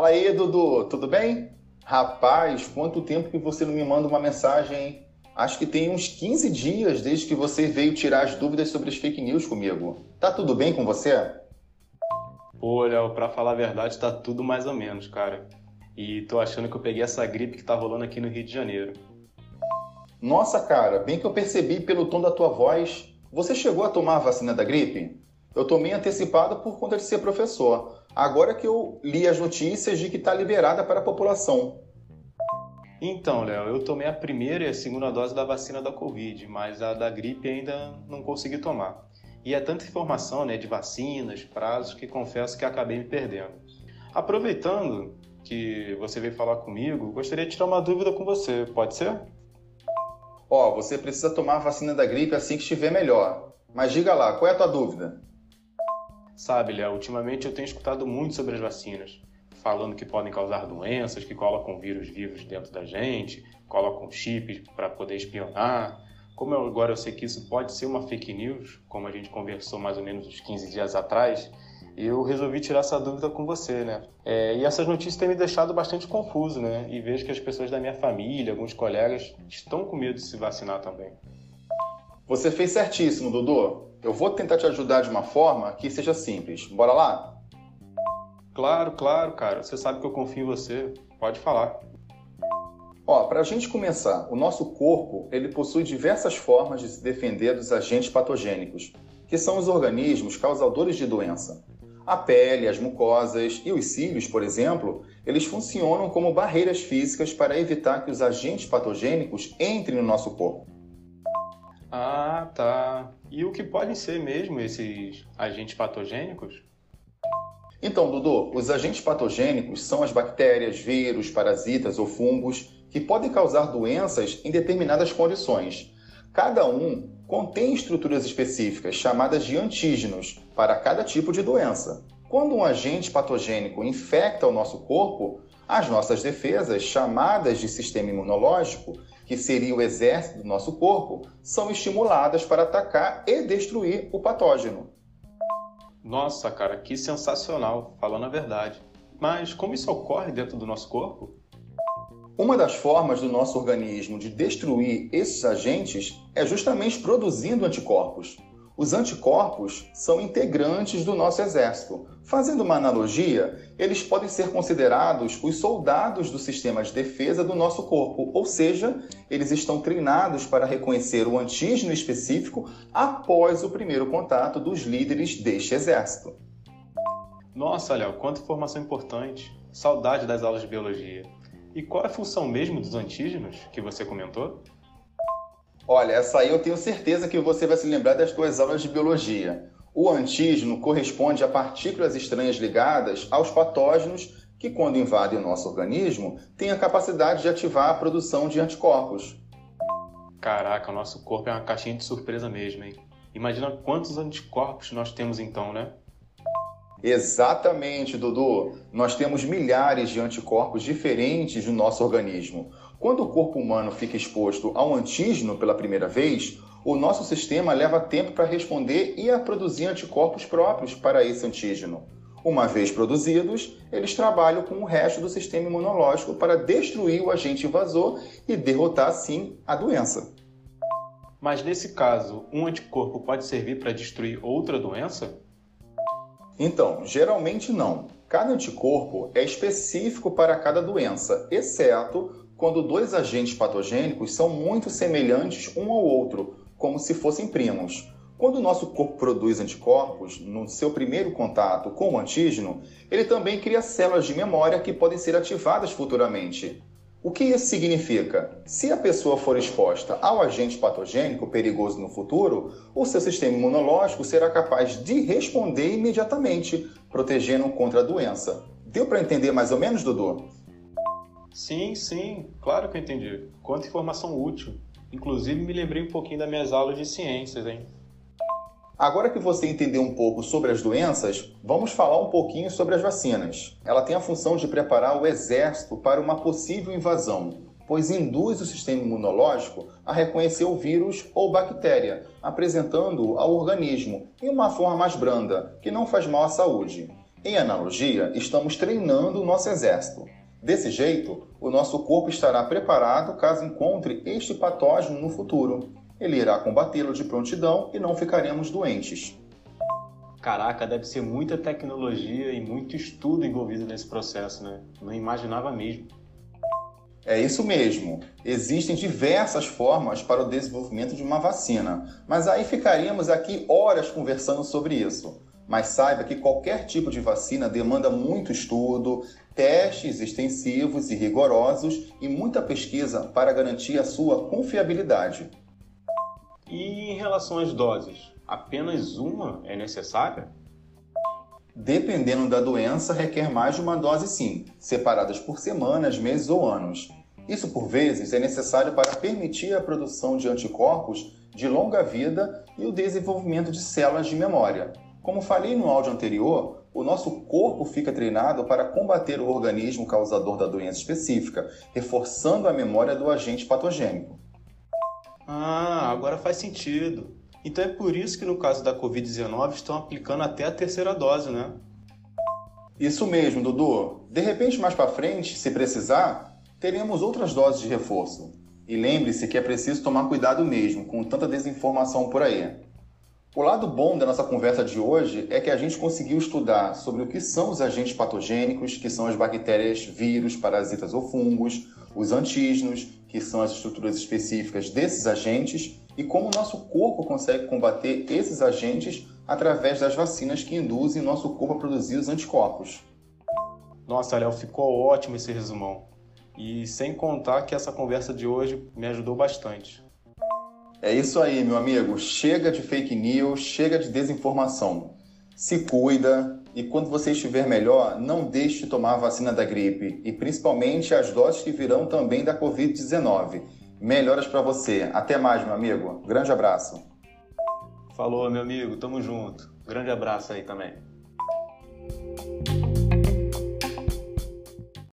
Fala aí, Dudu, tudo bem? Rapaz, quanto tempo que você não me manda uma mensagem, Acho que tem uns 15 dias desde que você veio tirar as dúvidas sobre as fake news comigo. Tá tudo bem com você? Pô, Léo, pra falar a verdade, tá tudo mais ou menos, cara. E tô achando que eu peguei essa gripe que tá rolando aqui no Rio de Janeiro. Nossa, cara, bem que eu percebi pelo tom da tua voz. Você chegou a tomar a vacina da gripe? Eu tomei antecipado por conta de ser professor. Agora que eu li as notícias de que está liberada para a população. Então, Léo, eu tomei a primeira e a segunda dose da vacina da Covid, mas a da gripe ainda não consegui tomar. E é tanta informação né, de vacinas, prazos, que confesso que acabei me perdendo. Aproveitando que você veio falar comigo, gostaria de tirar uma dúvida com você, pode ser? Ó, oh, você precisa tomar a vacina da gripe assim que estiver melhor. Mas diga lá, qual é a tua dúvida? Sabe, Léo, ultimamente eu tenho escutado muito sobre as vacinas, falando que podem causar doenças, que colocam vírus vivos dentro da gente, colocam chips para poder espionar. Como eu, agora eu sei que isso pode ser uma fake news, como a gente conversou mais ou menos uns 15 dias atrás, eu resolvi tirar essa dúvida com você, né? É, e essas notícias têm me deixado bastante confuso, né? E vejo que as pessoas da minha família, alguns colegas, estão com medo de se vacinar também. Você fez certíssimo, Dudu. Eu vou tentar te ajudar de uma forma que seja simples. Bora lá? Claro, claro, cara. Você sabe que eu confio em você. Pode falar. Ó, para a gente começar, o nosso corpo ele possui diversas formas de se defender dos agentes patogênicos, que são os organismos causadores de doença. A pele, as mucosas e os cílios, por exemplo, eles funcionam como barreiras físicas para evitar que os agentes patogênicos entrem no nosso corpo. Ah, tá. E o que podem ser mesmo esses agentes patogênicos? Então, Dudu, os agentes patogênicos são as bactérias, vírus, parasitas ou fungos que podem causar doenças em determinadas condições. Cada um contém estruturas específicas, chamadas de antígenos, para cada tipo de doença. Quando um agente patogênico infecta o nosso corpo, as nossas defesas, chamadas de sistema imunológico, que seria o exército do nosso corpo, são estimuladas para atacar e destruir o patógeno. Nossa, cara, que sensacional, falando a verdade. Mas como isso ocorre dentro do nosso corpo? Uma das formas do nosso organismo de destruir esses agentes é justamente produzindo anticorpos. Os anticorpos são integrantes do nosso exército. Fazendo uma analogia, eles podem ser considerados os soldados do sistema de defesa do nosso corpo, ou seja, eles estão treinados para reconhecer o antígeno específico após o primeiro contato dos líderes deste exército. Nossa, Léo, quanta informação importante. Saudade das aulas de biologia. E qual é a função mesmo dos antígenos que você comentou? Olha, essa aí eu tenho certeza que você vai se lembrar das suas aulas de biologia. O antígeno corresponde a partículas estranhas ligadas aos patógenos que, quando invadem o nosso organismo, têm a capacidade de ativar a produção de anticorpos. Caraca, o nosso corpo é uma caixinha de surpresa mesmo, hein? Imagina quantos anticorpos nós temos então, né? Exatamente, Dudu. Nós temos milhares de anticorpos diferentes no nosso organismo. Quando o corpo humano fica exposto a um antígeno pela primeira vez, o nosso sistema leva tempo para responder e a produzir anticorpos próprios para esse antígeno. Uma vez produzidos, eles trabalham com o resto do sistema imunológico para destruir o agente invasor e derrotar, assim, a doença. Mas nesse caso, um anticorpo pode servir para destruir outra doença? Então, geralmente não. Cada anticorpo é específico para cada doença, exceto quando dois agentes patogênicos são muito semelhantes um ao outro, como se fossem primos. Quando o nosso corpo produz anticorpos, no seu primeiro contato com o antígeno, ele também cria células de memória que podem ser ativadas futuramente. O que isso significa? Se a pessoa for exposta ao agente patogênico perigoso no futuro, o seu sistema imunológico será capaz de responder imediatamente, protegendo contra a doença. Deu para entender mais ou menos, Dudu? Sim, sim, claro que eu entendi. Quanta informação útil. Inclusive me lembrei um pouquinho das minhas aulas de ciências, hein? Agora que você entendeu um pouco sobre as doenças, vamos falar um pouquinho sobre as vacinas. Ela tem a função de preparar o exército para uma possível invasão, pois induz o sistema imunológico a reconhecer o vírus ou bactéria, apresentando-o ao organismo em uma forma mais branda, que não faz mal à saúde. Em analogia, estamos treinando o nosso exército. Desse jeito, o nosso corpo estará preparado caso encontre este patógeno no futuro. Ele irá combatê-lo de prontidão e não ficaremos doentes. Caraca, deve ser muita tecnologia e muito estudo envolvido nesse processo, né? Não imaginava mesmo. É isso mesmo. Existem diversas formas para o desenvolvimento de uma vacina, mas aí ficaríamos aqui horas conversando sobre isso. Mas saiba que qualquer tipo de vacina demanda muito estudo, testes extensivos e rigorosos e muita pesquisa para garantir a sua confiabilidade. E em relação às doses, apenas uma é necessária? Dependendo da doença, requer mais de uma dose sim, separadas por semanas, meses ou anos. Isso, por vezes, é necessário para permitir a produção de anticorpos de longa vida e o desenvolvimento de células de memória, como falei no áudio anterior, o nosso corpo fica treinado para combater o organismo causador da doença específica, reforçando a memória do agente patogênico. Ah, agora faz sentido. Então é por isso que no caso da Covid-19 estão aplicando até a terceira dose, né? Isso mesmo, Dudu. De repente, mais para frente, se precisar, teremos outras doses de reforço. E lembre-se que é preciso tomar cuidado mesmo com tanta desinformação por aí. O lado bom da nossa conversa de hoje é que a gente conseguiu estudar sobre o que são os agentes patogênicos, que são as bactérias, vírus, parasitas ou fungos, os antígenos, que são as estruturas específicas desses agentes, e como o nosso corpo consegue combater esses agentes através das vacinas que induzem o nosso corpo a produzir os anticorpos. Nossa, Léo, ficou ótimo esse resumão. E sem contar que essa conversa de hoje me ajudou bastante. É isso aí, meu amigo. Chega de fake news, chega de desinformação. Se cuida e quando você estiver melhor, não deixe de tomar a vacina da gripe e principalmente as doses que virão também da Covid-19. Melhoras para você. Até mais, meu amigo. Grande abraço. Falou, meu amigo. Tamo junto. Grande abraço aí também.